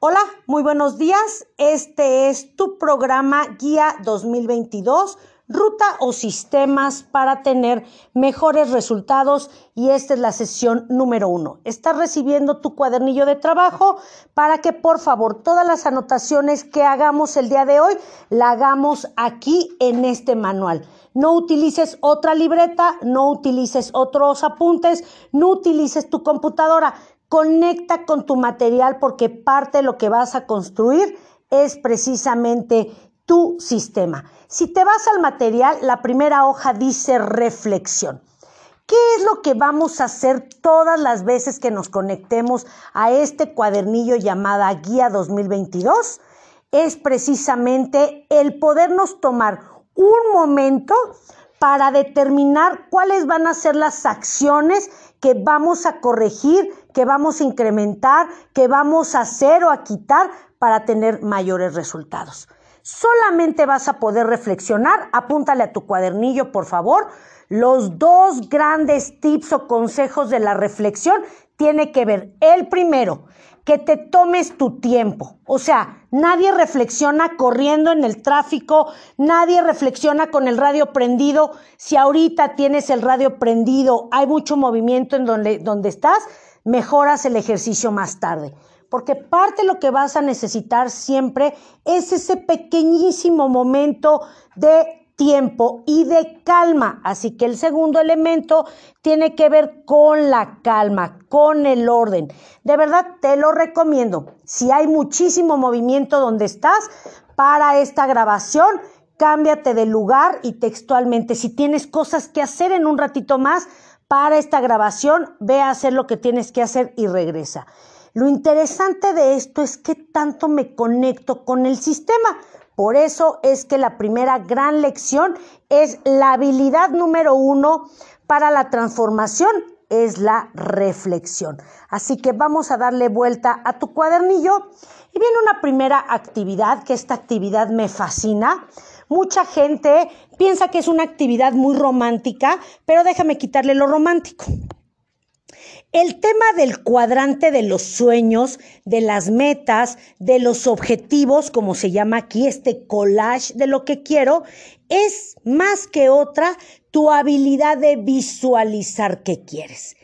Hola, muy buenos días. Este es tu programa Guía 2022, ruta o sistemas para tener mejores resultados y esta es la sesión número uno. Estás recibiendo tu cuadernillo de trabajo para que por favor todas las anotaciones que hagamos el día de hoy la hagamos aquí en este manual. No utilices otra libreta, no utilices otros apuntes, no utilices tu computadora Conecta con tu material porque parte de lo que vas a construir es precisamente tu sistema. Si te vas al material, la primera hoja dice reflexión. ¿Qué es lo que vamos a hacer todas las veces que nos conectemos a este cuadernillo llamada Guía 2022? Es precisamente el podernos tomar un momento para determinar cuáles van a ser las acciones que vamos a corregir, que vamos a incrementar, que vamos a hacer o a quitar para tener mayores resultados. Solamente vas a poder reflexionar, apúntale a tu cuadernillo, por favor. Los dos grandes tips o consejos de la reflexión tiene que ver, el primero, que te tomes tu tiempo. O sea, nadie reflexiona corriendo en el tráfico, nadie reflexiona con el radio prendido. Si ahorita tienes el radio prendido, hay mucho movimiento en donde, donde estás, mejoras el ejercicio más tarde. Porque parte de lo que vas a necesitar siempre es ese pequeñísimo momento de tiempo y de calma. Así que el segundo elemento tiene que ver con la calma, con el orden. De verdad te lo recomiendo. Si hay muchísimo movimiento donde estás para esta grabación, cámbiate de lugar y textualmente. Si tienes cosas que hacer en un ratito más para esta grabación, ve a hacer lo que tienes que hacer y regresa. Lo interesante de esto es que tanto me conecto con el sistema. Por eso es que la primera gran lección es la habilidad número uno para la transformación, es la reflexión. Así que vamos a darle vuelta a tu cuadernillo y viene una primera actividad, que esta actividad me fascina. Mucha gente piensa que es una actividad muy romántica, pero déjame quitarle lo romántico. El tema del cuadrante de los sueños, de las metas, de los objetivos, como se llama aquí, este collage de lo que quiero, es más que otra tu habilidad de visualizar qué quieres.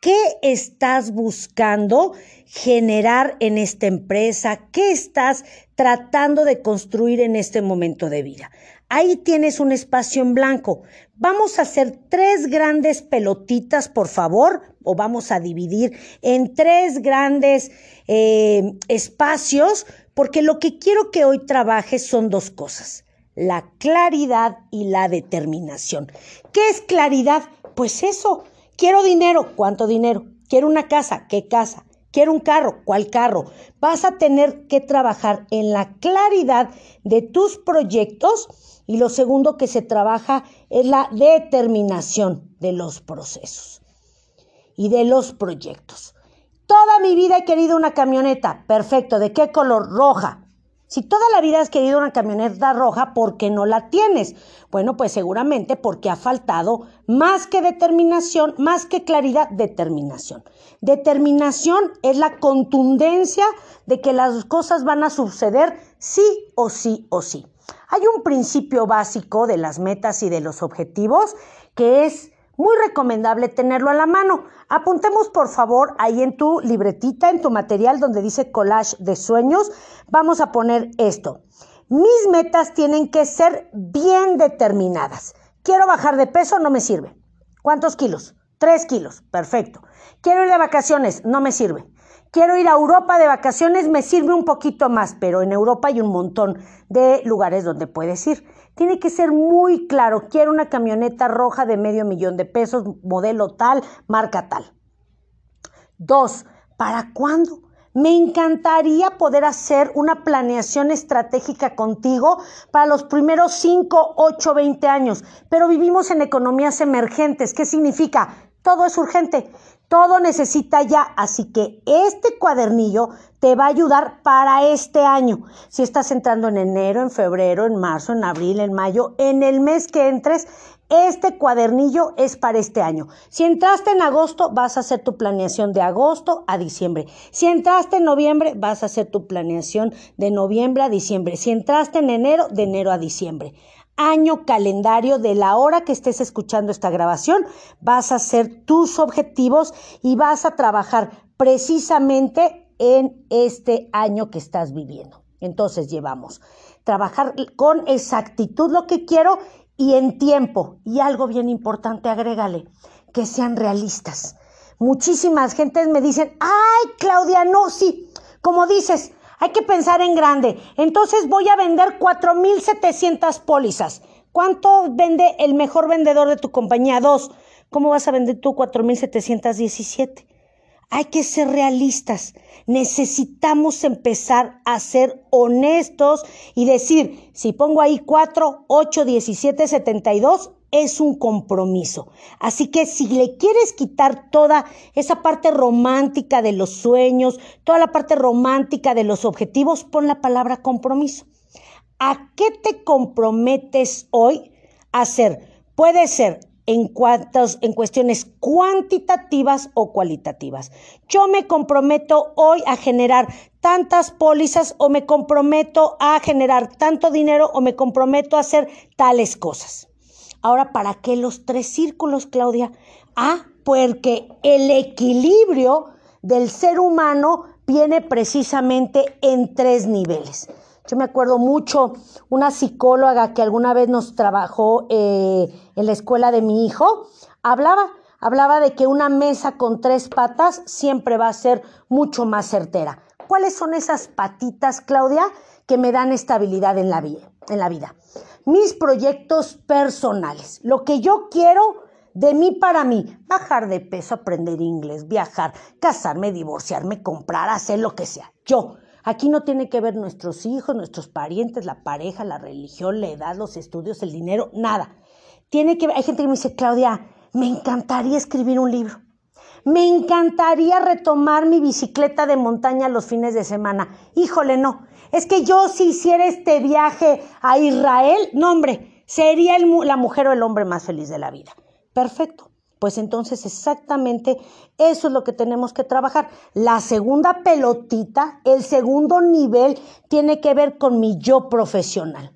¿Qué estás buscando generar en esta empresa? ¿Qué estás tratando de construir en este momento de vida? Ahí tienes un espacio en blanco. Vamos a hacer tres grandes pelotitas, por favor, o vamos a dividir en tres grandes eh, espacios, porque lo que quiero que hoy trabajes son dos cosas, la claridad y la determinación. ¿Qué es claridad? Pues eso, quiero dinero, ¿cuánto dinero? Quiero una casa, ¿qué casa? Quiero un carro, ¿cuál carro? Vas a tener que trabajar en la claridad de tus proyectos y lo segundo que se trabaja es la determinación de los procesos y de los proyectos. Toda mi vida he querido una camioneta. Perfecto. ¿De qué color? Roja. Si toda la vida has querido una camioneta roja, ¿por qué no la tienes? Bueno, pues seguramente porque ha faltado más que determinación, más que claridad, determinación. Determinación es la contundencia de que las cosas van a suceder sí o sí o sí. Hay un principio básico de las metas y de los objetivos que es muy recomendable tenerlo a la mano. Apuntemos por favor ahí en tu libretita, en tu material donde dice collage de sueños, vamos a poner esto. Mis metas tienen que ser bien determinadas. Quiero bajar de peso, no me sirve. ¿Cuántos kilos? Tres kilos, perfecto. Quiero ir de vacaciones, no me sirve. Quiero ir a Europa de vacaciones, me sirve un poquito más, pero en Europa hay un montón de lugares donde puedes ir. Tiene que ser muy claro, quiero una camioneta roja de medio millón de pesos, modelo tal, marca tal. Dos, ¿para cuándo? Me encantaría poder hacer una planeación estratégica contigo para los primeros 5, 8, 20 años, pero vivimos en economías emergentes. ¿Qué significa? Todo es urgente. Todo necesita ya, así que este cuadernillo te va a ayudar para este año. Si estás entrando en enero, en febrero, en marzo, en abril, en mayo, en el mes que entres, este cuadernillo es para este año. Si entraste en agosto, vas a hacer tu planeación de agosto a diciembre. Si entraste en noviembre, vas a hacer tu planeación de noviembre a diciembre. Si entraste en enero, de enero a diciembre. Año calendario de la hora que estés escuchando esta grabación, vas a hacer tus objetivos y vas a trabajar precisamente en este año que estás viviendo. Entonces llevamos trabajar con exactitud lo que quiero y en tiempo. Y algo bien importante, agrégale, que sean realistas. Muchísimas gentes me dicen, ay, Claudia, no, sí, como dices, hay que pensar en grande. Entonces voy a vender 4.700 pólizas. ¿Cuánto vende el mejor vendedor de tu compañía? Dos. ¿Cómo vas a vender tú 4.717? Hay que ser realistas. Necesitamos empezar a ser honestos y decir, si pongo ahí 4, 8, 17, 72, es un compromiso. Así que si le quieres quitar toda esa parte romántica de los sueños, toda la parte romántica de los objetivos, pon la palabra compromiso. ¿A qué te comprometes hoy a hacer? Puede ser en, cuestiones cuantitativas o cualitativas. Yo me comprometo hoy a generar tantas pólizas o me comprometo a generar tanto dinero o me comprometo a hacer tales cosas. Ahora, ¿para qué los tres círculos, Claudia? Ah, porque el equilibrio del ser humano viene precisamente en tres niveles. Yo me acuerdo mucho una psicóloga que alguna vez nos trabajó eh, en la escuela de mi hijo, hablaba, hablaba de que una mesa con tres patas siempre va a ser mucho más certera. ¿Cuáles son esas patitas, Claudia, que me dan estabilidad en la, vida, en la vida? Mis proyectos personales, lo que yo quiero de mí para mí, bajar de peso, aprender inglés, viajar, casarme, divorciarme, comprar, hacer lo que sea. Yo, Aquí no tiene que ver nuestros hijos, nuestros parientes, la pareja, la religión, la edad, los estudios, el dinero, nada. Tiene que ver, hay gente que me dice, Claudia, me encantaría escribir un libro. Me encantaría retomar mi bicicleta de montaña los fines de semana. Híjole, no. Es que yo si hiciera este viaje a Israel, no hombre, sería la mujer o el hombre más feliz de la vida. Perfecto. Pues entonces exactamente eso es lo que tenemos que trabajar. La segunda pelotita, el segundo nivel, tiene que ver con mi yo profesional.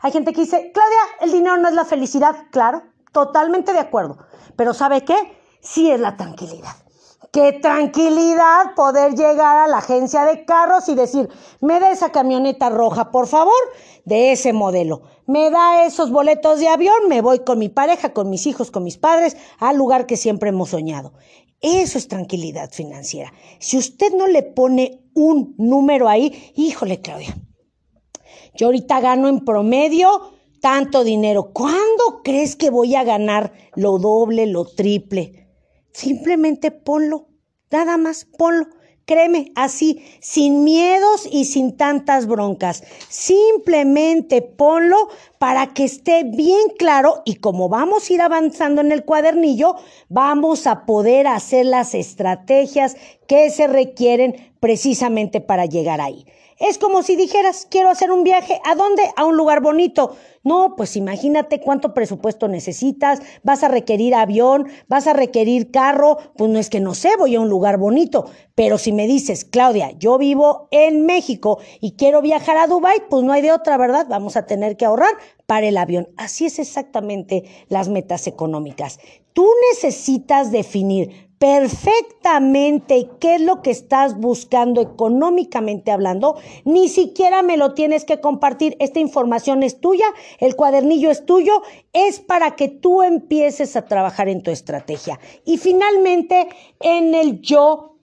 Hay gente que dice, Claudia, el dinero no es la felicidad. Claro, totalmente de acuerdo. Pero ¿sabe qué? Sí es la tranquilidad. Qué tranquilidad poder llegar a la agencia de carros y decir, me da esa camioneta roja, por favor, de ese modelo. Me da esos boletos de avión, me voy con mi pareja, con mis hijos, con mis padres, al lugar que siempre hemos soñado. Eso es tranquilidad financiera. Si usted no le pone un número ahí, híjole, Claudia, yo ahorita gano en promedio tanto dinero. ¿Cuándo crees que voy a ganar lo doble, lo triple? Simplemente ponlo, nada más ponlo. Créeme, así, sin miedos y sin tantas broncas. Simplemente ponlo para que esté bien claro y como vamos a ir avanzando en el cuadernillo, vamos a poder hacer las estrategias que se requieren precisamente para llegar ahí. Es como si dijeras, quiero hacer un viaje, ¿a dónde? A un lugar bonito. No, pues imagínate cuánto presupuesto necesitas, vas a requerir avión, vas a requerir carro, pues no es que no sé, voy a un lugar bonito, pero si me dices, Claudia, yo vivo en México y quiero viajar a Dubai, pues no hay de otra, ¿verdad? Vamos a tener que ahorrar para el avión. Así es exactamente las metas económicas. Tú necesitas definir perfectamente qué es lo que estás buscando económicamente hablando, ni siquiera me lo tienes que compartir. Esta información es tuya, el cuadernillo es tuyo, es para que tú empieces a trabajar en tu estrategia. Y finalmente, en el yo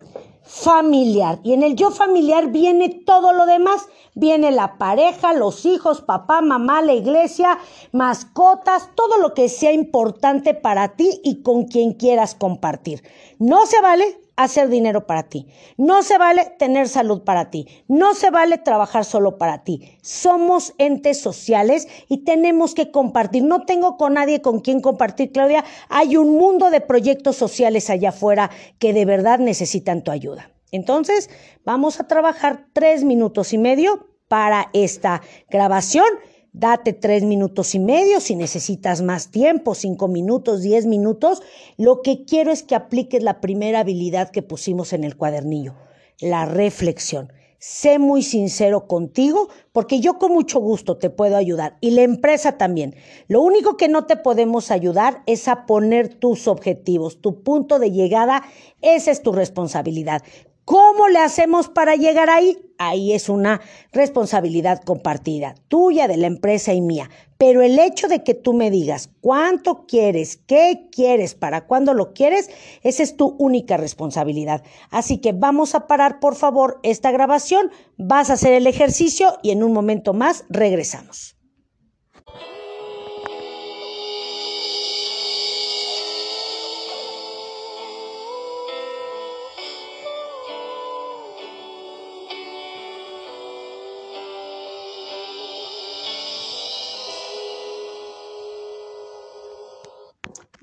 familiar. Y en el yo familiar viene todo lo demás. Viene la pareja, los hijos, papá, mamá, la iglesia, mascotas, todo lo que sea importante para ti y con quien quieras compartir. No se vale hacer dinero para ti. No se vale tener salud para ti. No se vale trabajar solo para ti. Somos entes sociales y tenemos que compartir. No tengo con nadie con quien compartir, Claudia. Hay un mundo de proyectos sociales allá afuera que de verdad necesitan tu ayuda. Entonces, vamos a trabajar tres minutos y medio para esta grabación. Date tres minutos y medio, si necesitas más tiempo, cinco minutos, diez minutos. Lo que quiero es que apliques la primera habilidad que pusimos en el cuadernillo, la reflexión sé muy sincero contigo, porque yo con mucho gusto te puedo ayudar y la empresa también. Lo único que no te podemos ayudar es a poner tus objetivos, tu punto de llegada, esa es tu responsabilidad. ¿Cómo le hacemos para llegar ahí? Ahí es una responsabilidad compartida, tuya, de la empresa y mía. Pero el hecho de que tú me digas cuánto quieres, qué quieres, para cuándo lo quieres, esa es tu única responsabilidad. Así que vamos a parar, por favor, esta grabación, vas a hacer el ejercicio y en un momento más regresamos.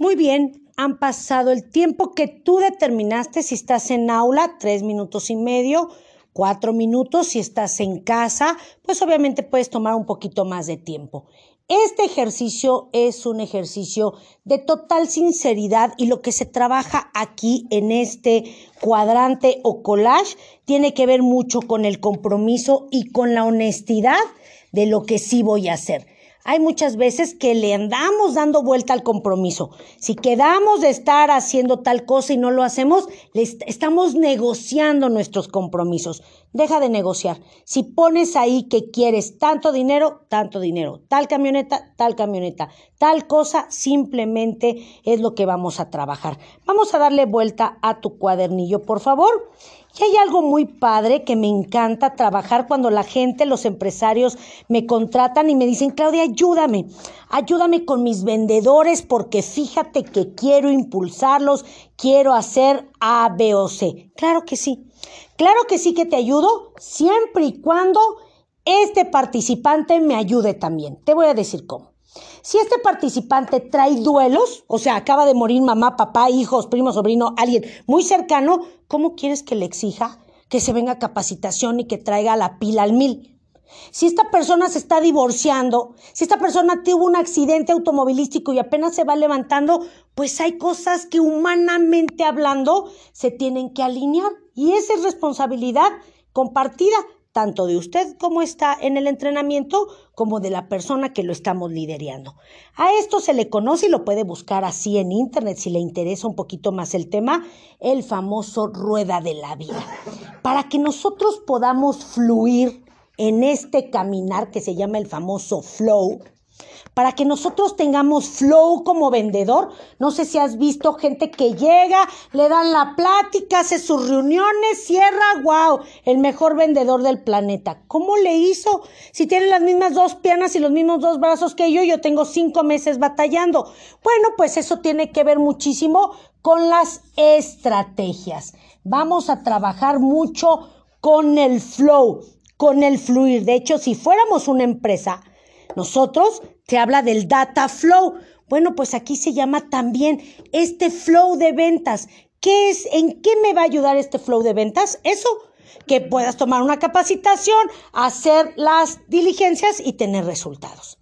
Muy bien, han pasado el tiempo que tú determinaste. Si estás en aula, tres minutos y medio, cuatro minutos, si estás en casa, pues obviamente puedes tomar un poquito más de tiempo. Este ejercicio es un ejercicio de total sinceridad y lo que se trabaja aquí en este cuadrante o collage tiene que ver mucho con el compromiso y con la honestidad de lo que sí voy a hacer hay muchas veces que le andamos dando vuelta al compromiso. Si quedamos de estar haciendo tal cosa y no lo hacemos, le estamos negociando nuestros compromisos. Deja de negociar. Si pones ahí que quieres tanto dinero, tanto dinero, tal camioneta, tal camioneta, tal cosa, simplemente es lo que vamos a trabajar. Vamos a darle vuelta a tu cuadernillo, por favor. Hay algo muy padre que me encanta trabajar cuando la gente, los empresarios me contratan y me dicen, Claudia, ayúdame, ayúdame con mis vendedores porque fíjate que quiero impulsarlos, quiero hacer A, B o C. Claro que sí, claro que sí que te ayudo siempre y cuando este participante me ayude también. Te voy a decir cómo. Si este participante trae duelos, o sea, acaba de morir mamá, papá, hijos, primo, sobrino, alguien muy cercano, ¿cómo quieres que le exija que se venga a capacitación y que traiga la pila al mil? Si esta persona se está divorciando, si esta persona tuvo un accidente automovilístico y apenas se va levantando, pues hay cosas que humanamente hablando se tienen que alinear y esa es responsabilidad compartida tanto de usted como está en el entrenamiento como de la persona que lo estamos liderando. A esto se le conoce y lo puede buscar así en internet si le interesa un poquito más el tema, el famoso rueda de la vida. Para que nosotros podamos fluir en este caminar que se llama el famoso flow, para que nosotros tengamos flow como vendedor. No sé si has visto gente que llega, le dan la plática, hace sus reuniones, cierra, wow, el mejor vendedor del planeta. ¿Cómo le hizo? Si tiene las mismas dos piernas y los mismos dos brazos que yo, yo tengo cinco meses batallando. Bueno, pues eso tiene que ver muchísimo con las estrategias. Vamos a trabajar mucho con el flow, con el fluir. De hecho, si fuéramos una empresa, nosotros te habla del data flow. Bueno, pues aquí se llama también este flow de ventas. ¿Qué es? ¿En qué me va a ayudar este flow de ventas? Eso, que puedas tomar una capacitación, hacer las diligencias y tener resultados.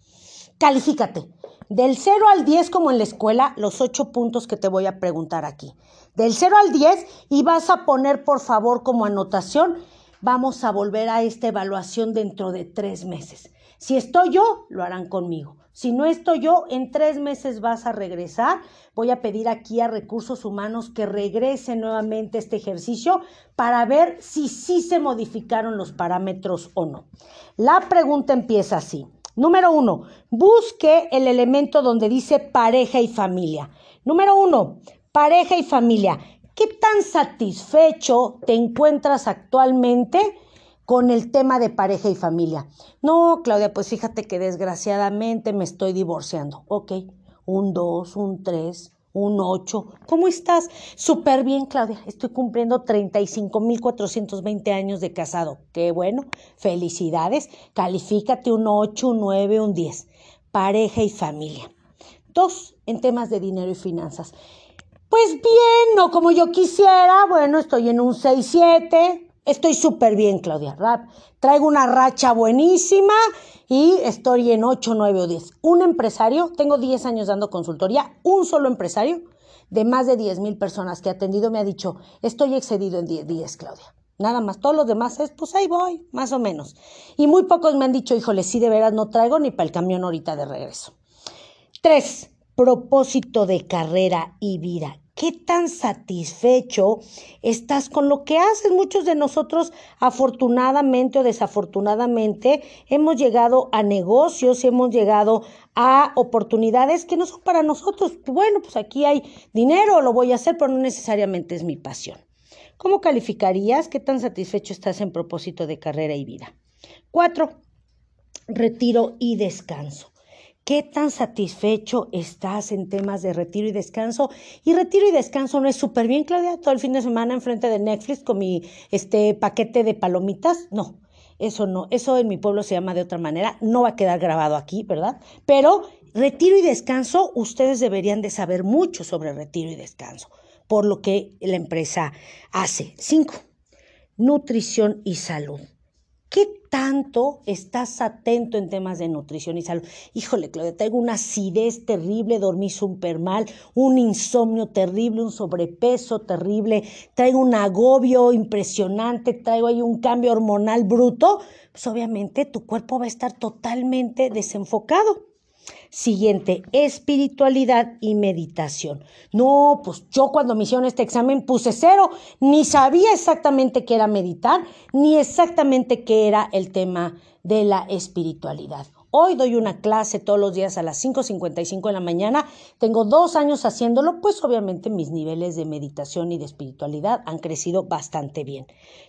Califícate. Del 0 al 10 como en la escuela, los 8 puntos que te voy a preguntar aquí. Del 0 al 10 y vas a poner por favor como anotación, vamos a volver a esta evaluación dentro de tres meses. Si estoy yo, lo harán conmigo. Si no estoy yo, en tres meses vas a regresar. Voy a pedir aquí a recursos humanos que regrese nuevamente este ejercicio para ver si sí se modificaron los parámetros o no. La pregunta empieza así. Número uno, busque el elemento donde dice pareja y familia. Número uno, pareja y familia. ¿Qué tan satisfecho te encuentras actualmente? Con el tema de pareja y familia. No, Claudia, pues fíjate que desgraciadamente me estoy divorciando. Ok, un 2, un 3, un 8. ¿Cómo estás? Súper bien, Claudia. Estoy cumpliendo 35.420 años de casado. Qué bueno. Felicidades. Califícate un 8, un 9, un 10. Pareja y familia. Dos, en temas de dinero y finanzas. Pues bien, no como yo quisiera. Bueno, estoy en un 6-7. Estoy súper bien, Claudia Rap. Traigo una racha buenísima y estoy en 8, 9 o 10. Un empresario, tengo 10 años dando consultoría, un solo empresario de más de 10 mil personas que ha atendido me ha dicho, estoy excedido en 10 días, Claudia. Nada más, todos los demás es, pues ahí voy, más o menos. Y muy pocos me han dicho, híjole, sí, de veras no traigo ni para el camión ahorita de regreso. Tres, propósito de carrera y vida. ¿Qué tan satisfecho estás con lo que haces? Muchos de nosotros, afortunadamente o desafortunadamente, hemos llegado a negocios, hemos llegado a oportunidades que no son para nosotros. Bueno, pues aquí hay dinero, lo voy a hacer, pero no necesariamente es mi pasión. ¿Cómo calificarías? ¿Qué tan satisfecho estás en propósito de carrera y vida? Cuatro, retiro y descanso. ¿Qué tan satisfecho estás en temas de retiro y descanso? Y retiro y descanso no es súper bien, Claudia, todo el fin de semana enfrente de Netflix con mi este, paquete de palomitas. No, eso no, eso en mi pueblo se llama de otra manera, no va a quedar grabado aquí, ¿verdad? Pero retiro y descanso, ustedes deberían de saber mucho sobre retiro y descanso por lo que la empresa hace. Cinco, nutrición y salud. ¿Qué tanto estás atento en temas de nutrición y salud? Híjole, Claudia, tengo una acidez terrible, dormí súper mal, un insomnio terrible, un sobrepeso terrible, traigo un agobio impresionante, traigo ahí un cambio hormonal bruto. Pues obviamente tu cuerpo va a estar totalmente desenfocado. Siguiente, espiritualidad y meditación. No, pues yo cuando me hicieron este examen puse cero, ni sabía exactamente qué era meditar, ni exactamente qué era el tema de la espiritualidad. Hoy doy una clase todos los días a las 5.55 de la mañana. Tengo dos años haciéndolo, pues obviamente mis niveles de meditación y de espiritualidad han crecido bastante bien.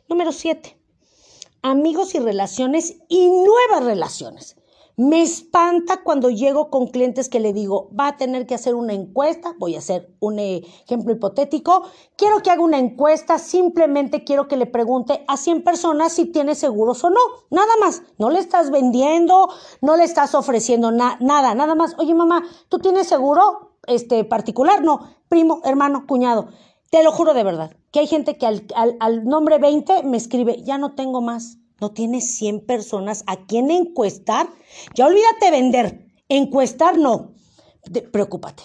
Número 7. Amigos y relaciones y nuevas relaciones. Me espanta cuando llego con clientes que le digo, va a tener que hacer una encuesta, voy a hacer un ejemplo hipotético, quiero que haga una encuesta, simplemente quiero que le pregunte a 100 personas si tiene seguros o no, nada más, no le estás vendiendo, no le estás ofreciendo nada, nada más, oye mamá, ¿tú tienes seguro este particular? No, primo, hermano, cuñado. Te lo juro de verdad, que hay gente que al, nombre 20 me escribe, ya no tengo más no tienes 100 personas a quien encuestar. Ya olvídate vender, encuestar no. preocúpate,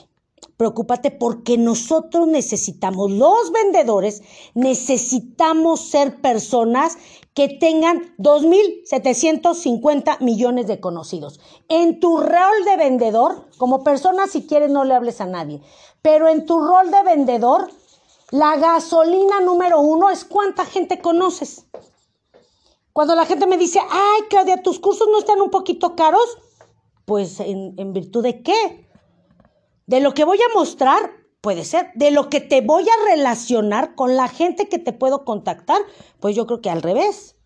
preocúpate porque nosotros necesitamos, los vendedores, necesitamos ser personas que tengan 2.750 millones de conocidos. En tu rol de vendedor, como persona, si quieres, no le hables a nadie, pero en tu rol de vendedor, la gasolina número uno es cuánta gente conoces. Cuando la gente me dice, ay, Claudia, tus cursos no están un poquito caros, pues en, virtud de qué? De lo que voy a mostrar, puede ser, de lo que te voy a relacionar con la gente que te puedo contactar, pues yo creo que al revés.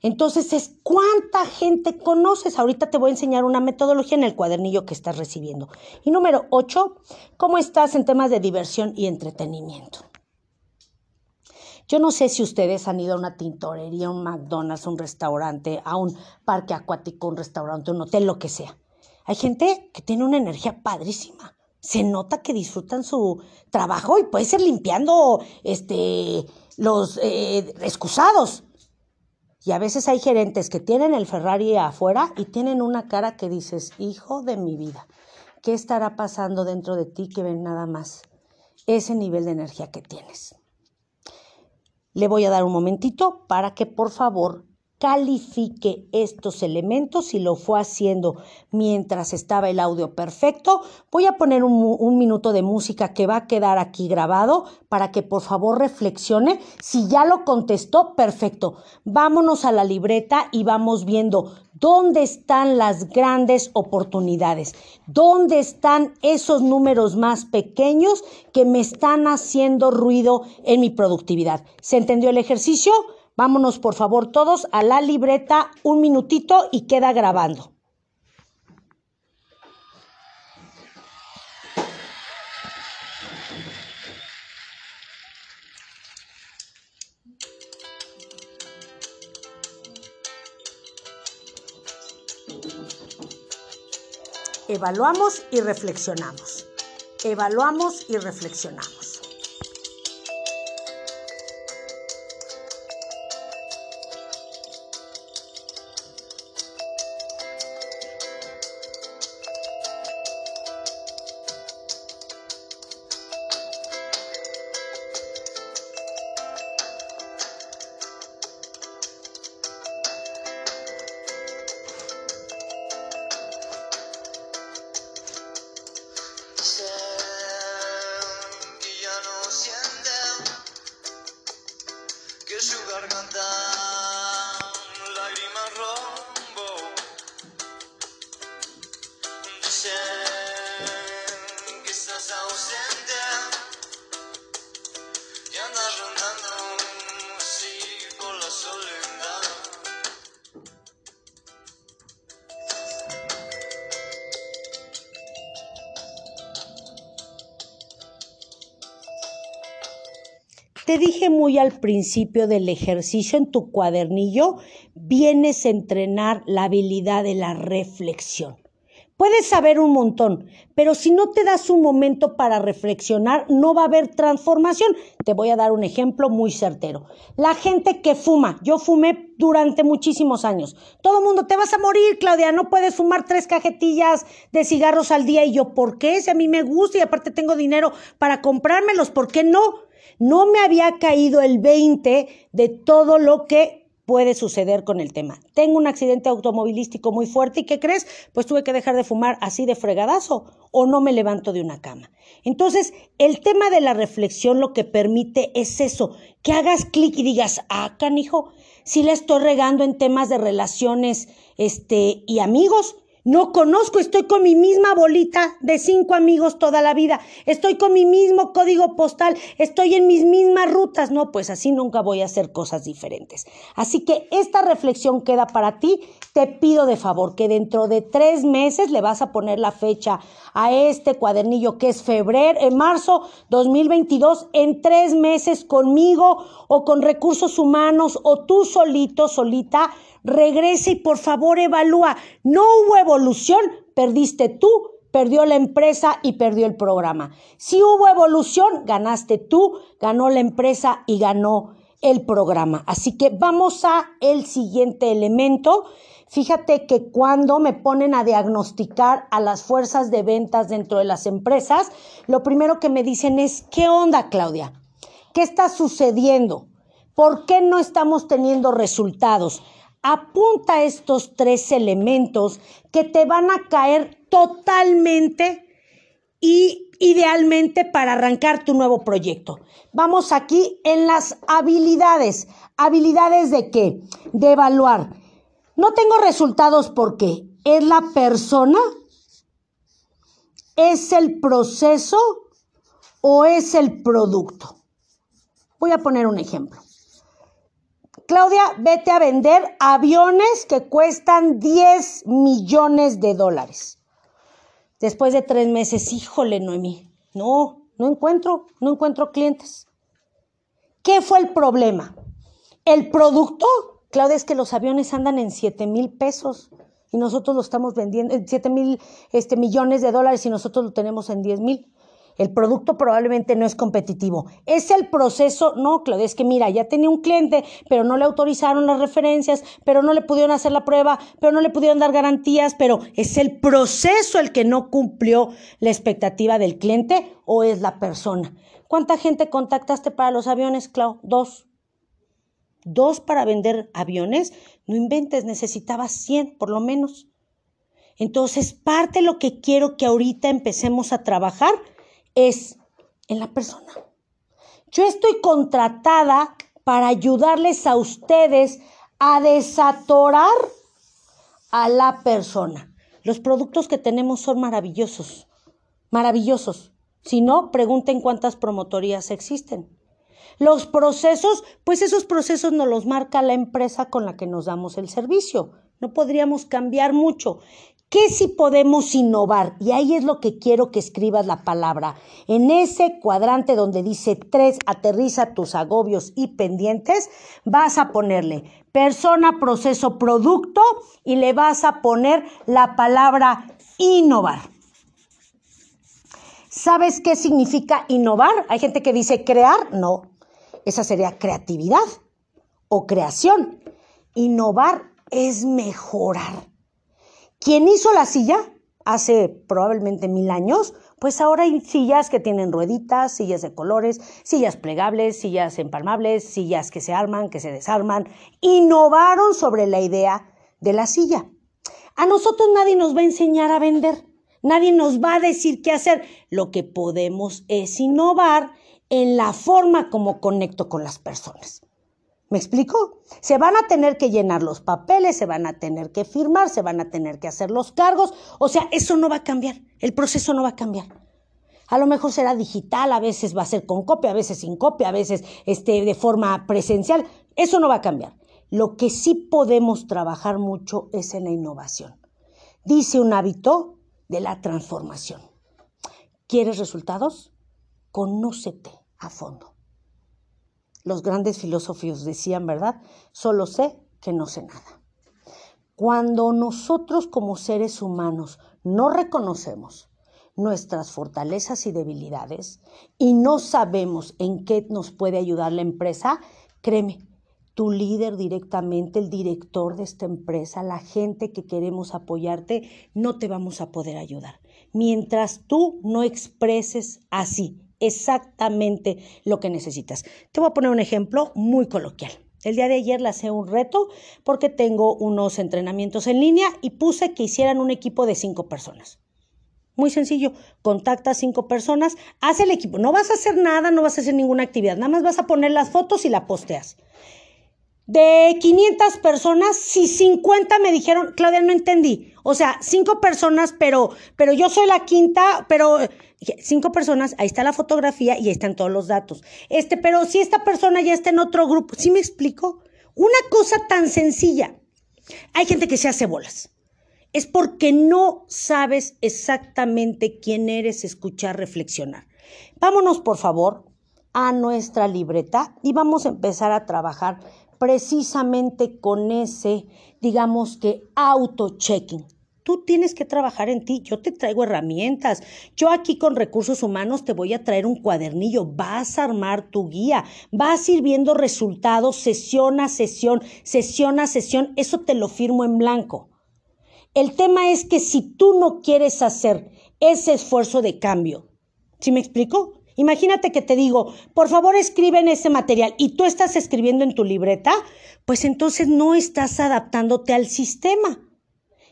Entonces es cuánta gente conoces. Ahorita te voy a enseñar una metodología en el cuadernillo que estás recibiendo. Y número ocho, ¿cómo estás en temas de diversión y entretenimiento? Yo no sé si ustedes han ido a una tintorería, un McDonald's, un restaurante, a un parque acuático, un restaurante, un hotel, lo que sea. Hay gente que tiene una energía padrísima. Se nota que disfrutan su trabajo y puede ser limpiando este, los eh, excusados. Y a veces hay gerentes que tienen el Ferrari afuera y tienen una cara que dices, hijo de mi vida, ¿qué estará pasando dentro de ti que ven nada más ese nivel de energía que tienes? Le voy a dar un momentito para que por favor califique estos elementos si lo fue haciendo mientras estaba el audio perfecto. Voy a poner un, minuto de música que va a quedar aquí grabado para que por favor reflexione. Si ya lo contestó, perfecto. Vámonos a la libreta y vamos viendo dónde están las grandes oportunidades, dónde están esos números más pequeños que me están haciendo ruido en mi productividad. ¿Se entendió el ejercicio? Vámonos por favor todos a la libreta, un minutito y queda grabando. Evaluamos y reflexionamos. Evaluamos y reflexionamos. Te dije muy al principio del ejercicio en tu cuadernillo, vienes a entrenar la habilidad de la reflexión. Puedes saber un montón, pero si no te das un momento para reflexionar, no va a haber transformación. Te voy a dar un ejemplo muy certero. La gente que fuma, yo fumé durante muchísimos años. Todo el mundo, te vas a morir, Claudia, no puedes fumar tres cajetillas de cigarros al día. Y yo, ¿por qué? Si a mí me gusta y aparte tengo dinero para comprármelos, ¿por qué no? No me había caído el 20 de todo lo que puede suceder con el tema. Tengo un accidente automovilístico muy fuerte y ¿qué crees? Pues tuve que dejar de fumar así de fregadazo o no me levanto de una cama. Entonces, el tema de la reflexión lo que permite es eso, que hagas clic y digas, ah, canijo, si le estoy regando en temas de relaciones este, y amigos, no conozco, estoy con mi misma bolita de cinco amigos toda la vida, estoy con mi mismo código postal, estoy en mis mismas rutas. No, pues así nunca voy a hacer cosas diferentes. Así que esta reflexión queda para ti. Te pido de favor que dentro de tres meses le vas a poner la fecha a este cuadernillo que es febrero, en marzo 2022, en tres meses conmigo o con recursos humanos o tú solito, solita regresa y por favor evalúa. No hubo evolución, perdiste tú, perdió la empresa y perdió el programa. Si hubo evolución, ganaste tú, ganó la empresa y ganó el programa. Así que vamos a el siguiente elemento. Fíjate que cuando me ponen a diagnosticar a las fuerzas de ventas dentro de las empresas, lo primero que me dicen es, ¿qué onda, Claudia? ¿Qué está sucediendo? ¿Por qué no estamos teniendo resultados? Apunta estos tres elementos que te van a caer totalmente y idealmente para arrancar tu nuevo proyecto. Vamos aquí en las habilidades. ¿Habilidades de qué? De evaluar. No tengo resultados porque es la persona, es el proceso o es el producto. Voy a poner un ejemplo. Claudia, vete a vender aviones que cuestan 10 millones de dólares. Después de tres meses, híjole, Noemí, no, no encuentro, no encuentro clientes. ¿Qué fue el problema? ¿El producto? Claudia, es que los aviones andan en 7 mil pesos y nosotros lo estamos vendiendo en 7 mil este, millones de dólares y nosotros lo tenemos en 10 mil el producto probablemente no es competitivo. Es el proceso, no, Claudia, es que mira, ya tenía un cliente, pero no le autorizaron las referencias, pero no le pudieron hacer la prueba, pero no le pudieron dar garantías, pero es el proceso el que no cumplió la expectativa del cliente o es la persona. ¿Cuánta gente contactaste para los aviones, Clau? Dos. Dos para vender aviones. No inventes, necesitabas 100 por lo menos. Entonces, parte de lo que quiero que ahorita empecemos a trabajar es en la persona. Yo estoy contratada para ayudarles a ustedes a desatorar a la persona. Los productos que tenemos son maravillosos, maravillosos. Si no, pregunten cuántas promotorías existen. Los procesos, pues esos procesos nos los marca la empresa con la que nos damos el servicio. No podríamos cambiar mucho. ¿Qué si podemos innovar? Y ahí es lo que quiero que escribas la palabra. En ese cuadrante donde dice tres, aterriza tus agobios y pendientes, vas a ponerle persona, proceso, producto y le vas a poner la palabra innovar. ¿Sabes qué significa innovar? Hay gente que dice crear. No, esa sería creatividad o creación. Innovar es mejorar. Quien hizo la silla hace probablemente mil años, pues ahora hay sillas que tienen rueditas, sillas de colores, sillas plegables, sillas empalmables, sillas que se arman, que se desarman. Innovaron sobre la idea de la silla. A nosotros nadie nos va a enseñar a vender, nadie nos va a decir qué hacer. Lo que podemos es innovar en la forma como conecto con las personas. ¿Me explico? Se van a tener que llenar los papeles, se van a tener que firmar, se van a tener que hacer los cargos. O sea, eso no va a cambiar. El proceso no va a cambiar. A lo mejor será digital, a veces va a ser con copia, a veces sin copia, a veces este, de forma presencial. Eso no va a cambiar. Lo que sí podemos trabajar mucho es en la innovación. Dice un hábito de la transformación. ¿Quieres resultados? Conócete a fondo. Los grandes filósofos decían, ¿verdad? Solo sé que no sé nada. Cuando nosotros como seres humanos no reconocemos nuestras fortalezas y debilidades y no sabemos en qué nos puede ayudar la empresa, créeme, tu líder directamente, el director de esta empresa, la gente que queremos apoyarte, no te vamos a poder ayudar. Mientras tú no expreses así exactamente lo que necesitas. Te voy a poner un ejemplo muy coloquial. El día de ayer le hice un reto porque tengo unos entrenamientos en línea y puse que hicieran un equipo de cinco personas. Muy sencillo, contacta cinco personas, haz el equipo. No vas a hacer nada, no vas a hacer ninguna actividad, nada más vas a poner las fotos y la posteas. De 500 personas, si 50 me dijeron, Claudia, no entendí. O sea, cinco personas, pero, pero yo soy la quinta, pero cinco personas, ahí está la fotografía y ahí están todos los datos. Este, pero si esta persona ya está en otro grupo, ¿sí me explico? Una cosa tan sencilla. Hay gente que se hace bolas. Es porque no sabes exactamente quién eres, escuchar, reflexionar. Vámonos, por favor, a nuestra libreta y vamos a empezar a trabajar precisamente con ese, digamos que, auto-checking. Tú tienes que trabajar en ti. Yo te traigo herramientas. Yo aquí con recursos humanos te voy a traer un cuadernillo. Vas a armar tu guía. Vas a ir viendo resultados sesión a sesión, sesión a sesión. Eso te lo firmo en blanco. El tema es que si tú no quieres hacer ese esfuerzo de cambio, ¿sí me explico? Imagínate que te digo, por favor escribe en ese material y tú estás escribiendo en tu libreta, pues entonces no estás adaptándote al sistema.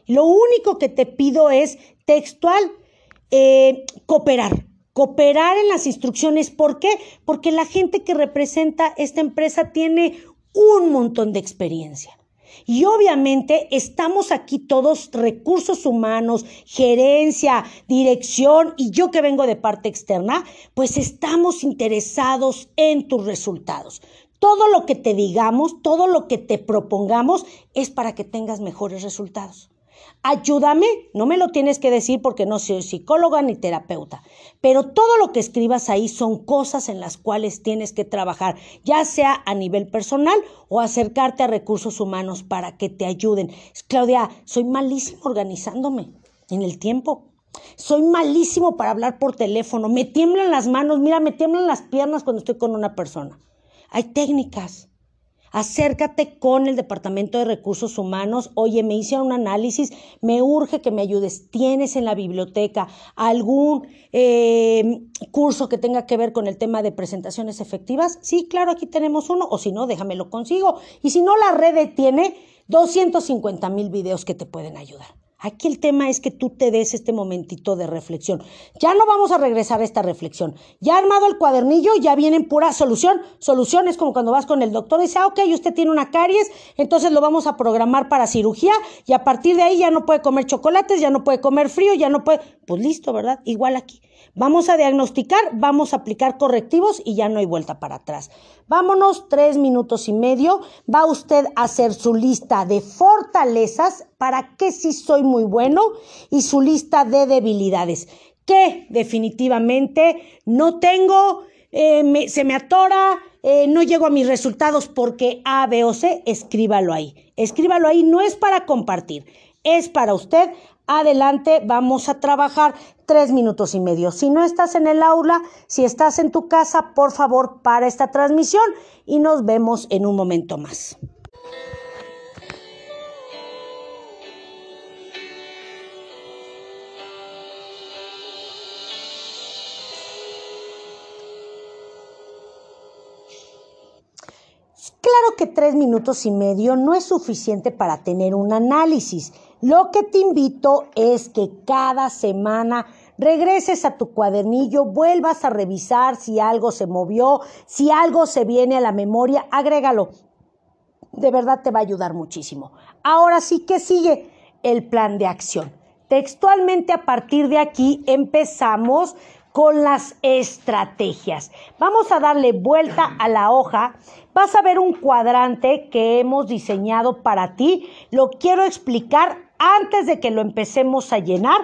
Lo único que te pido es textual, eh, cooperar. Cooperar en las instrucciones. ¿Por qué? Porque la gente que representa esta empresa tiene un montón de experiencia. Y obviamente estamos aquí todos recursos humanos, gerencia, dirección y yo que vengo de parte externa, pues estamos interesados en tus resultados. Todo lo que te digamos, todo lo que te propongamos es para que tengas mejores resultados. Ayúdame, no me lo tienes que decir porque no soy psicóloga ni terapeuta, pero todo lo que escribas ahí son cosas en las cuales tienes que trabajar, ya sea a nivel personal o acercarte a recursos humanos para que te ayuden. Claudia, soy malísimo organizándome en el tiempo. Soy malísimo para hablar por teléfono. Me tiemblan las manos, mira, me tiemblan las piernas cuando estoy con una persona. Hay técnicas. Acércate con el Departamento de Recursos Humanos. Oye, me hice un análisis, me urge que me ayudes. ¿Tienes en la biblioteca algún eh, curso que tenga que ver con el tema de presentaciones efectivas? Sí, claro, aquí tenemos uno. O si no, déjame lo consigo. Y si no, la red tiene 250 mil videos que te pueden ayudar. Aquí el tema es que tú te des este momentito de reflexión. Ya no vamos a regresar a esta reflexión. Ya armado el cuadernillo, ya viene pura solución. Solución es como cuando vas con el doctor y dice, ah, ok, usted tiene una caries, entonces lo vamos a programar para cirugía y a partir de ahí ya no puede comer chocolates, ya no puede comer frío, ya no puede... Pues listo, ¿verdad? Igual aquí. Vamos a diagnosticar, vamos a aplicar correctivos y ya no hay vuelta para atrás. Vámonos, tres minutos y medio. Va usted a hacer su lista de fortalezas, para qué sí soy muy bueno, y su lista de debilidades, que definitivamente no tengo, eh, se me atora, eh, no llego a mis resultados porque A, B o C, escríbalo ahí. Escríbalo ahí, no es para compartir, es para usted adelante, vamos a trabajar tres minutos y medio. Si no estás en el aula, si estás en tu casa, por favor, para esta transmisión y nos vemos en un momento más. Claro que tres minutos y medio no es suficiente para tener un análisis. Lo que te invito es que cada semana regreses a tu cuadernillo, vuelvas a revisar si algo se movió, si algo se viene a la memoria, agrégalo. De verdad te va a ayudar muchísimo. Ahora sí que sigue el plan de acción. Textualmente a partir de aquí empezamos con las estrategias. Vamos a darle vuelta a la hoja. Vas a ver un cuadrante que hemos diseñado para ti. Lo quiero explicar antes de que lo empecemos a llenar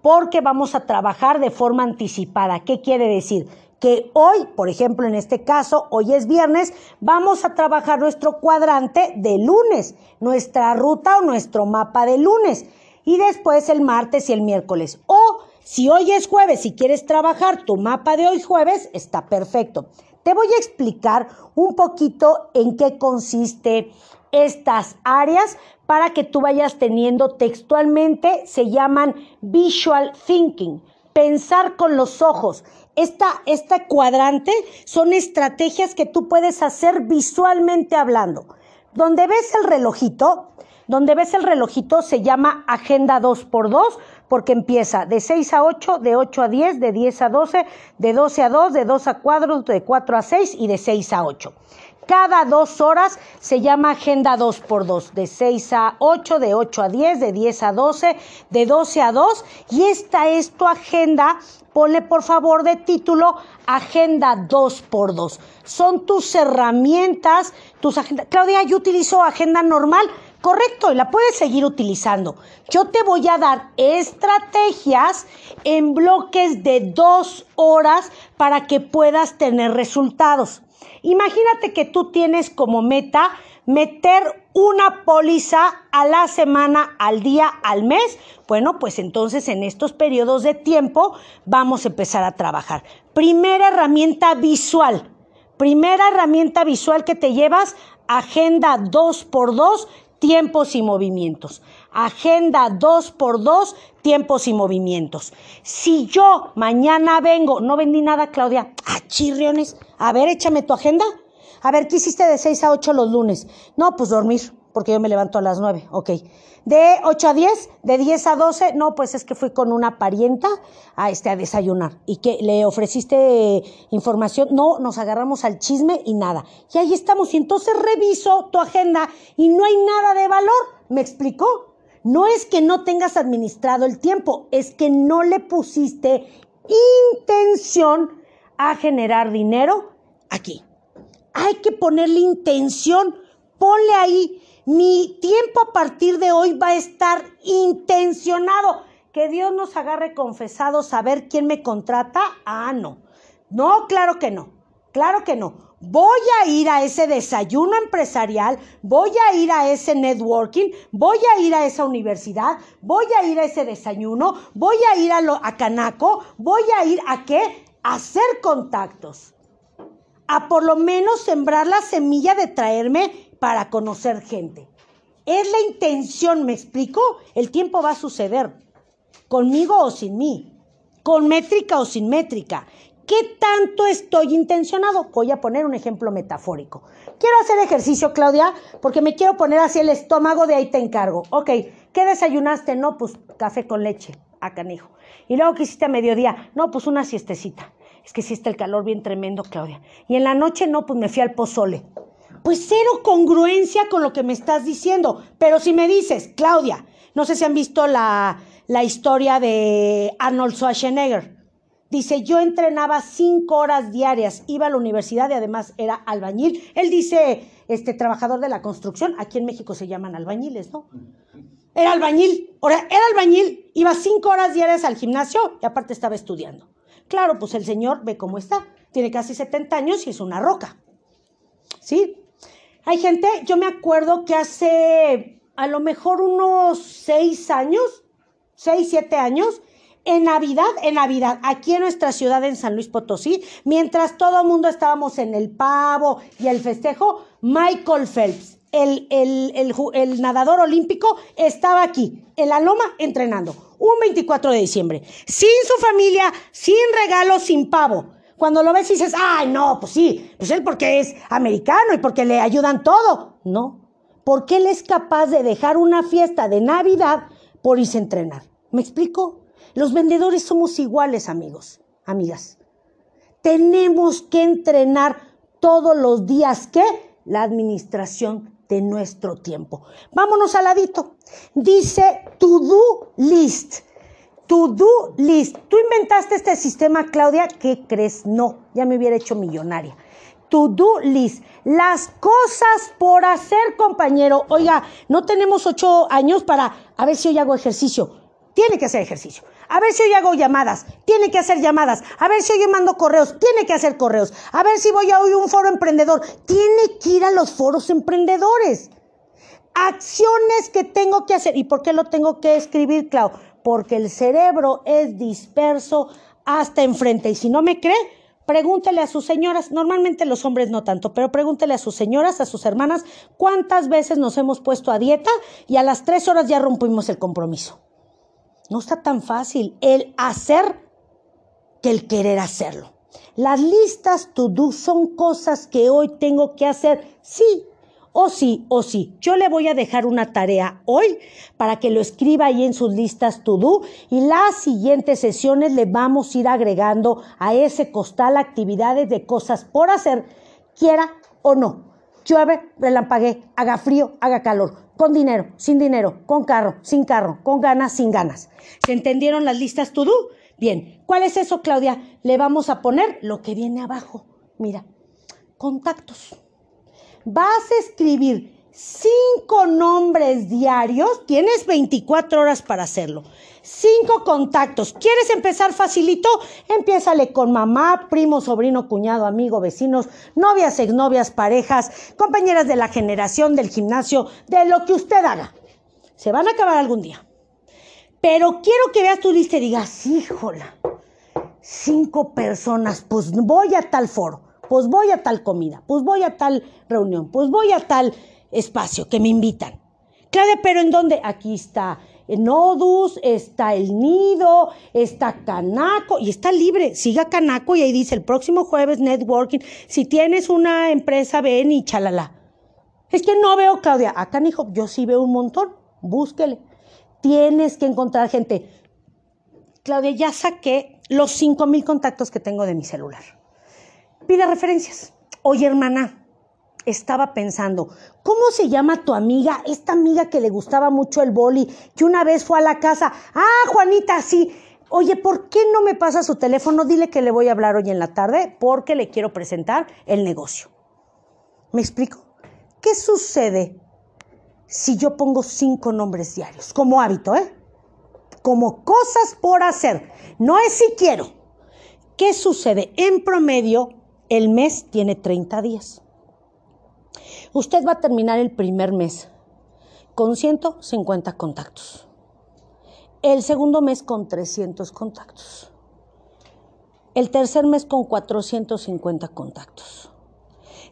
porque vamos a trabajar de forma anticipada. ¿Qué quiere decir? que hoy, por ejemplo, en este caso, hoy es viernes, vamos a trabajar nuestro cuadrante de lunes, nuestra ruta o nuestro mapa de lunes, y después el martes y el miércoles. O si hoy es jueves y quieres trabajar tu mapa de hoy jueves, está perfecto. Te voy a explicar un poquito en qué consiste estas áreas para que tú vayas teniendo textualmente, se llaman visual thinking pensar con los ojos. Esta, este cuadrante son estrategias que tú puedes hacer visualmente hablando. Donde ves el relojito, donde ves el relojito se llama agenda 2x2 porque empieza de 6 a 8, de 8 a 10, de 10 a 12, de 12 a 2, de 2 a 4, de 4 a 6 y de 6 a 8 cada dos horas se llama agenda 2x2, de 6 a 8, de 8 a 10, de 10 a 12, de 12 a 2. Y esta es tu agenda. Ponle por favor de título Agenda 2x2. Son tus herramientas, tus agendas. Claudia, yo utilizo agenda normal. Correcto, la puedes seguir utilizando. Yo te voy a dar estrategias en bloques de dos horas para que puedas tener resultados. Imagínate que tú tienes como meta meter una póliza a la semana, al día, al mes. Bueno, pues entonces en estos periodos de tiempo vamos a empezar a trabajar. Primera herramienta visual. Primera herramienta visual que te llevas, agenda 2x2, tiempos y movimientos. Agenda 2x2, tiempos y movimientos. Si yo mañana vengo, no vendí nada, Claudia, ah, chirriones, a ver, échame tu agenda. A ver, ¿qué hiciste de 6 a 8 los lunes? No, pues dormir, porque yo me levanto a las 9, ok. De 8 a 10, de 10 a 12, no, pues es que fui con una parienta a, este, a desayunar. ¿Y que le ofreciste información? No, nos agarramos al chisme y nada. Y ahí estamos. Y entonces reviso tu agenda y no hay nada de valor. ¿Me explicó? No es que no tengas administrado el tiempo, es que no le pusiste intención a generar dinero aquí. Hay que ponerle intención. Ponle ahí, mi tiempo a partir de hoy va a estar intencionado. Que Dios nos agarre confesado saber quién me contrata. Ah, no. No, claro que no. Claro que no voy a ir a ese desayuno empresarial, voy a ir a ese networking, voy a ir a esa universidad, voy a ir a ese desayuno, voy a ir a, lo, a Canaco, voy a ir a qué? A hacer contactos. A por lo menos sembrar la semilla de traerme para conocer gente. Es la intención, ¿me explico? El tiempo va a suceder. Conmigo o sin mí. Con métrica o sin métrica. ¿Qué tanto estoy intencionado? Voy a poner un ejemplo metafórico. Quiero hacer ejercicio, Claudia, porque me quiero poner así el estómago, de ahí te encargo. Ok, ¿qué desayunaste? No, pues café con leche, a canijo. Y luego, ¿qué hiciste a mediodía? No, pues una siestecita. Es que sí está el calor bien tremendo, Claudia. Y en la noche, no, pues me fui al pozole. Pues cero congruencia con lo que me estás diciendo. Pero si me dices, Claudia, no sé si han visto la, la historia de Arnold Schwarzenegger Dice, yo entrenaba cinco horas diarias, iba a la universidad y además era albañil. Él dice, este trabajador de la construcción, aquí en México se llaman albañiles, ¿no? Era albañil, era albañil, iba cinco horas diarias al gimnasio y aparte estaba estudiando. Claro, pues el señor ve cómo está, tiene casi 70 años y es una roca. ¿Sí? Hay gente, yo me acuerdo que hace a lo mejor unos seis años, seis, siete años, en Navidad, en Navidad, aquí en nuestra ciudad, en San Luis Potosí, mientras todo el mundo estábamos en el pavo y el festejo, Michael Phelps, el, el, nadador olímpico, estaba aquí, en la loma, entrenando, un 24 de diciembre, sin su familia, sin regalos, sin pavo. Cuando lo ves y dices, ay, no, pues sí, pues él porque es americano y porque le ayudan todo. No, porque él es capaz de dejar una fiesta de Navidad por irse a entrenar. ¿Me explico? Los vendedores somos iguales, amigos, amigas. Tenemos que entrenar todos los días que la administración de nuestro tiempo. Vámonos al ladito. Dice to-do list. To-do list. ¿Tú inventaste este sistema, Claudia? ¿Qué crees? No, ya me hubiera hecho millonaria. To-do list. Las cosas por hacer, compañero. Oiga, no tenemos ocho años para a ver si hoy hago ejercicio. tiene que hacer ejercicio. A ver si hoy hago llamadas, tiene que hacer llamadas. A ver si hoy mando correos, tiene que hacer correos. A ver si voy a hoy un foro emprendedor, tiene que ir a los foros emprendedores. Acciones que tengo que hacer. ¿Y por qué lo tengo que escribir, Clau? Porque el cerebro es disperso hasta enfrente. Y si no me cree, pregúntele a sus señoras, normalmente los hombres no tanto, pero pregúntele a sus señoras, a sus hermanas, cuántas veces nos hemos puesto a dieta y a las tres horas ya rompimos el compromiso. No está tan fácil el hacer que el querer hacerlo. Las listas to do son cosas que hoy tengo que hacer, sí, o sí, o sí. Yo le voy a dejar una tarea hoy para que lo escriba ahí en sus listas to do y las siguientes sesiones le vamos a ir agregando a ese costal actividades de cosas por hacer, quiera o no. Llueve, relampaguee, haga frío, haga calor con dinero, sin dinero, con carro, sin carro, con ganas, sin ganas. ¿Se entendieron las listas to do? Bien, ¿cuál es eso, Claudia? Le vamos a poner lo que viene abajo. Mira, contactos. Vas a escribir cinco nombres diarios, tienes 24 horas para hacerlo. Cinco contactos. ¿Quieres empezar facilito? Empiézale con mamá, primo, sobrino, cuñado, amigo, vecinos, novias, exnovias, parejas, compañeras de la generación, del gimnasio, de lo que usted haga. Se van a acabar algún día. Pero quiero que veas tu lista y digas, híjola, cinco personas, pues voy a tal foro, pues voy a tal comida, pues voy a tal reunión, pues voy a tal espacio que me invitan. Claro, pero ¿en dónde? Aquí está Nodus, está El Nido, está Canaco y está libre. Siga Canaco y ahí dice el próximo jueves networking. Si tienes una empresa, ven y chalala. Es que no veo, Claudia. Acá, hijo, yo sí veo un montón. Búsquele. Tienes que encontrar gente. Claudia, ya saqué los cinco mil contactos que tengo de mi celular. Pide referencias. Oye, hermana, estaba pensando, ¿cómo se llama tu amiga? Esta amiga que le gustaba mucho el boli, que una vez fue a la casa. Ah, Juanita, sí. Oye, ¿por qué no me pasa su teléfono? Dile que le voy a hablar hoy en la tarde porque le quiero presentar el negocio. ¿Me explico? ¿Qué sucede si yo pongo cinco nombres diarios? Como hábito, ¿eh? Como cosas por hacer. No es si quiero. ¿Qué sucede? En promedio, el mes tiene 30 días. Usted va a terminar el primer mes con 150 contactos. El segundo mes con 300 contactos. El tercer mes con 450 contactos.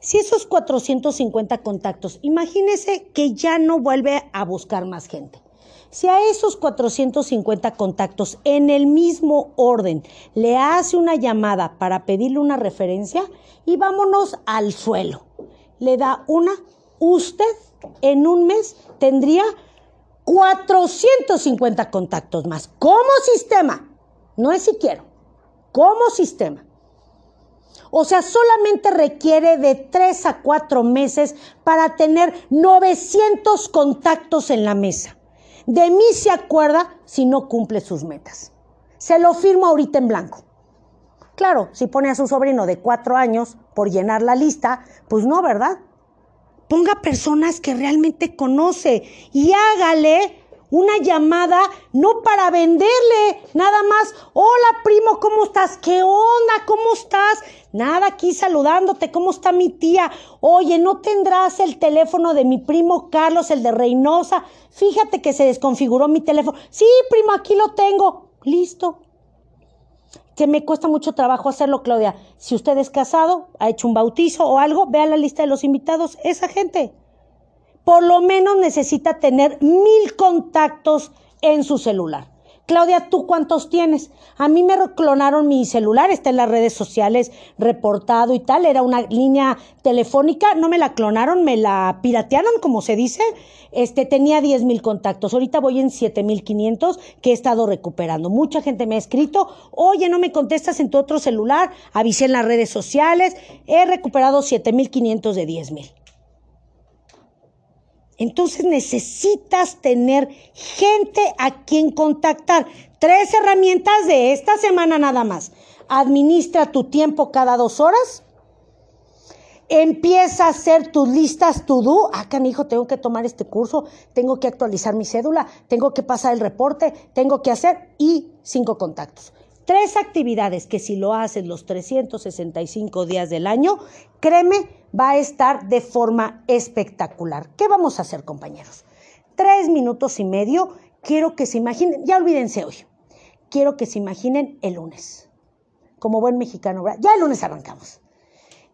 Si esos 450 contactos, imagínese que ya no vuelve a buscar más gente. Si a esos 450 contactos en el mismo orden le hace una llamada para pedirle una referencia y vámonos al suelo le da una, usted en un mes tendría 450 contactos más como sistema. No es si quiero, como sistema. O sea, solamente requiere de 3 a 4 meses para tener 900 contactos en la mesa. De mí se acuerda si no cumple sus metas. Se lo firmo ahorita en blanco. Claro, si pone a su sobrino de cuatro años por llenar la lista, pues no, ¿verdad? Ponga personas que realmente conoce y hágale una llamada no para venderle, nada más, hola primo, ¿cómo estás? ¿Qué onda? ¿Cómo estás? Nada aquí saludándote, ¿cómo está mi tía? Oye, ¿no tendrás el teléfono de mi primo Carlos, el de Reynosa? Fíjate que se desconfiguró mi teléfono. Sí, primo, aquí lo tengo. Listo, que me cuesta mucho trabajo hacerlo, Claudia. Si usted es casado, ha hecho un bautizo o algo, vea la lista de los invitados, esa gente. Por lo menos necesita tener mil contactos en su celular. Claudia, ¿tú cuántos tienes? A mí me clonaron mi celular, está en las redes sociales reportado y tal, era una línea telefónica, no me la clonaron, me la piratearon, como se dice. Este tenía 10 mil contactos, ahorita voy en 7 mil 500 que he estado recuperando. Mucha gente me ha escrito, oye, no me contestas en tu otro celular, avisé en las redes sociales, he recuperado 7 mil 500 de 10 mil. Entonces necesitas tener gente a quien contactar. Tres herramientas de esta semana nada más. Administra tu tiempo cada dos horas. Empieza a hacer tus listas to do. Ah, canijo, tengo que tomar este curso, tengo que actualizar mi cédula, tengo que pasar el reporte, tengo que hacer y cinco contactos. Tres actividades que si lo haces los 365 días del año, créeme, va a estar de forma espectacular. ¿Qué vamos a hacer, compañeros? Tres minutos y medio. Quiero que se imaginen, ya olvídense hoy, quiero que se imaginen el lunes. Como buen mexicano. Ya el lunes arrancamos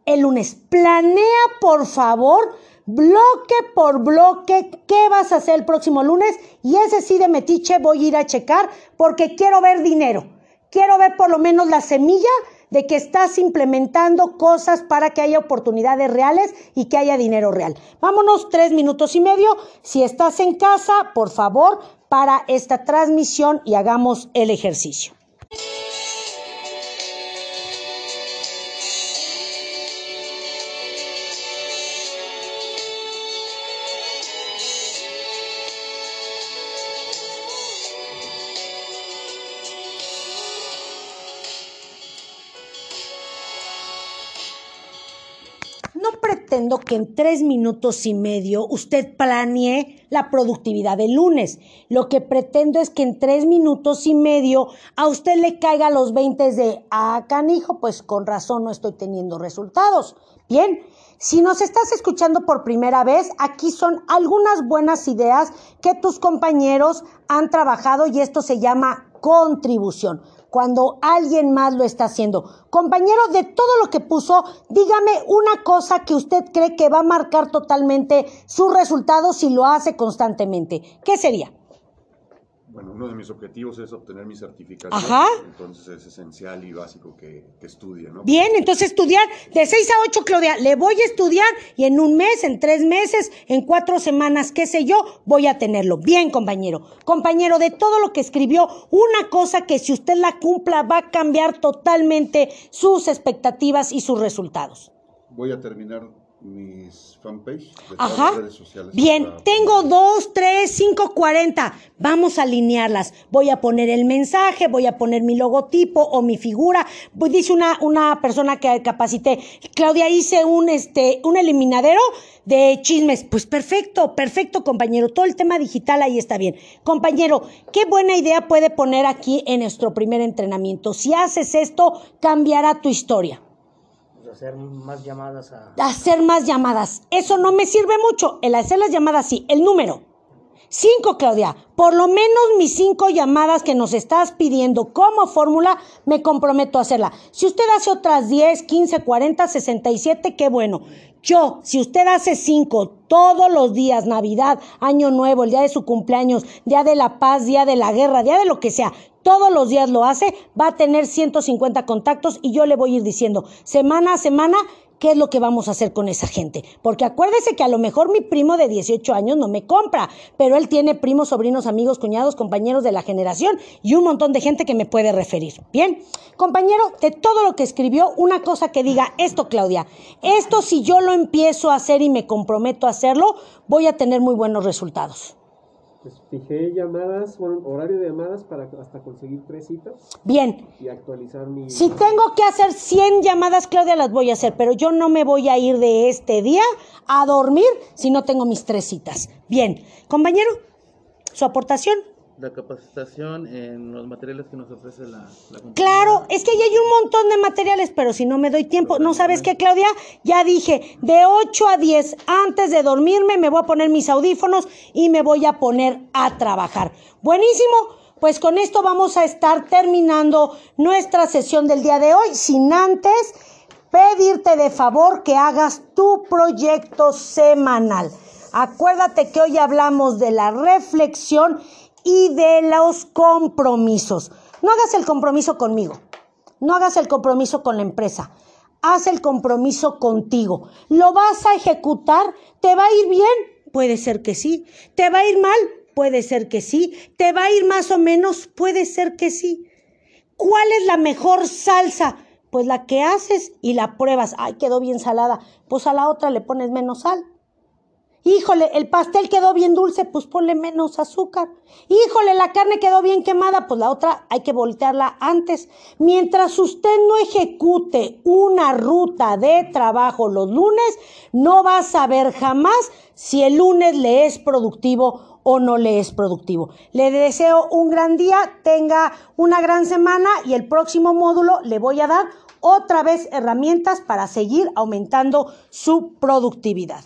el lunes. Planea, por favor, bloque por bloque, qué vas a hacer el próximo lunes. Y ese sí de metiche voy a ir a checar porque quiero ver dinero. Quiero ver por lo menos la semilla de que estás implementando cosas para que haya oportunidades reales y que haya dinero real. Vámonos tres minutos y medio. Si estás en casa, por favor, para esta transmisión y hagamos el ejercicio. Que en tres minutos y medio usted planee la productividad del lunes. Lo que pretendo es que en tres minutos y medio a usted le caiga los 20 de, ah, canijo, pues con razón no estoy teniendo resultados. Bien, si nos estás escuchando por primera vez, aquí son algunas buenas ideas que tus compañeros han trabajado y esto se llama contribución cuando alguien más lo está haciendo. Compañero, de todo lo que puso, dígame una cosa que usted cree que va a marcar totalmente sus resultados si lo hace constantemente. ¿Qué sería? Bueno, uno de mis objetivos es obtener mi certificación. Ajá. Entonces es esencial y básico que, estudie, ¿no? Bien, entonces estudiar de 6 a 8, Claudia. Le voy a estudiar y en un mes, en tres meses, en cuatro semanas, qué sé yo, voy a tenerlo. Bien, compañero. Compañero, de todo lo que escribió, una cosa que si usted la cumpla va a cambiar totalmente sus expectativas y sus resultados. Voy a terminar mis fanpage de Ajá. redes sociales. Bien, tengo dos, tres, cinco, cuarenta. Vamos a alinearlas. Voy a poner el mensaje, voy a poner mi logotipo o mi figura. Dice una, una persona que capacité, Claudia, hice un, este, un eliminadero de chismes. Pues perfecto, perfecto, compañero. Todo el tema digital ahí está bien. Compañero, qué buena idea puede poner aquí en nuestro primer entrenamiento. Si haces esto, cambiará tu historia hacer más llamadas a... Hacer más llamadas. Eso no me sirve mucho. El hacer las llamadas sí. El número. Cinco, Claudia. Por lo menos mis cinco llamadas que nos estás pidiendo como fórmula, me comprometo a hacerla. Si usted hace otras 10, 15, 40, 67, qué bueno. Yo, si usted hace cinco todos los días, Navidad, Año Nuevo, el día de su cumpleaños, día de la paz, día de la guerra, día de lo que sea, todos los días lo hace, va a tener 150 contactos y yo le voy a ir diciendo semana a semana qué es lo que vamos a hacer con esa gente. Porque acuérdese que a lo mejor mi primo de 18 años no me compra, pero él tiene primos, sobrinos, amigos, cuñados, compañeros de la generación y un montón de gente que me puede referir. Bien, compañero, de todo lo que escribió, una cosa que diga esto, Claudia, esto si yo lo empiezo a hacer y me comprometo a hacerlo, voy a tener muy buenos resultados. Pues fijé llamadas, bueno, horario de llamadas para hasta conseguir tres citas. Bien. Y actualizar mi... Si tengo que hacer 100 llamadas, Claudia, las voy a hacer, pero yo no me voy a ir de este día a dormir si no tengo mis tres citas. Bien. Compañero, su aportación la capacitación en los materiales que nos ofrece la, compañía. Claro, es que ya hay un montón de materiales, pero si no me doy tiempo, ¿no sabes qué, Claudia? Ya dije, de 8 a 10, antes de dormirme, me voy a poner mis audífonos y me voy a poner a trabajar. Buenísimo, pues con esto vamos a estar terminando nuestra sesión del día de hoy, sin antes pedirte de favor que hagas tu proyecto semanal. Acuérdate que hoy hablamos de la reflexión y de los compromisos. No hagas el compromiso conmigo, no hagas el compromiso con la empresa, haz el compromiso contigo. ¿Lo vas a ejecutar? ¿Te va a ir bien? Puede ser que sí. ¿Te va a ir mal? Puede ser que sí. ¿Te va a ir más o menos? Puede ser que sí. ¿Cuál es la mejor salsa? Pues la que haces y la pruebas. Ay, quedó bien salada. Pues a la otra le pones menos sal. Híjole, el pastel quedó bien dulce, pues ponle menos azúcar. Híjole, la carne quedó bien quemada, pues la otra hay que voltearla antes. Mientras usted no ejecute una ruta de trabajo los lunes, no va a saber jamás si el lunes le es productivo o no le es productivo. Le deseo un gran día, tenga una gran semana y el próximo módulo le voy a dar otra vez herramientas para seguir aumentando su productividad.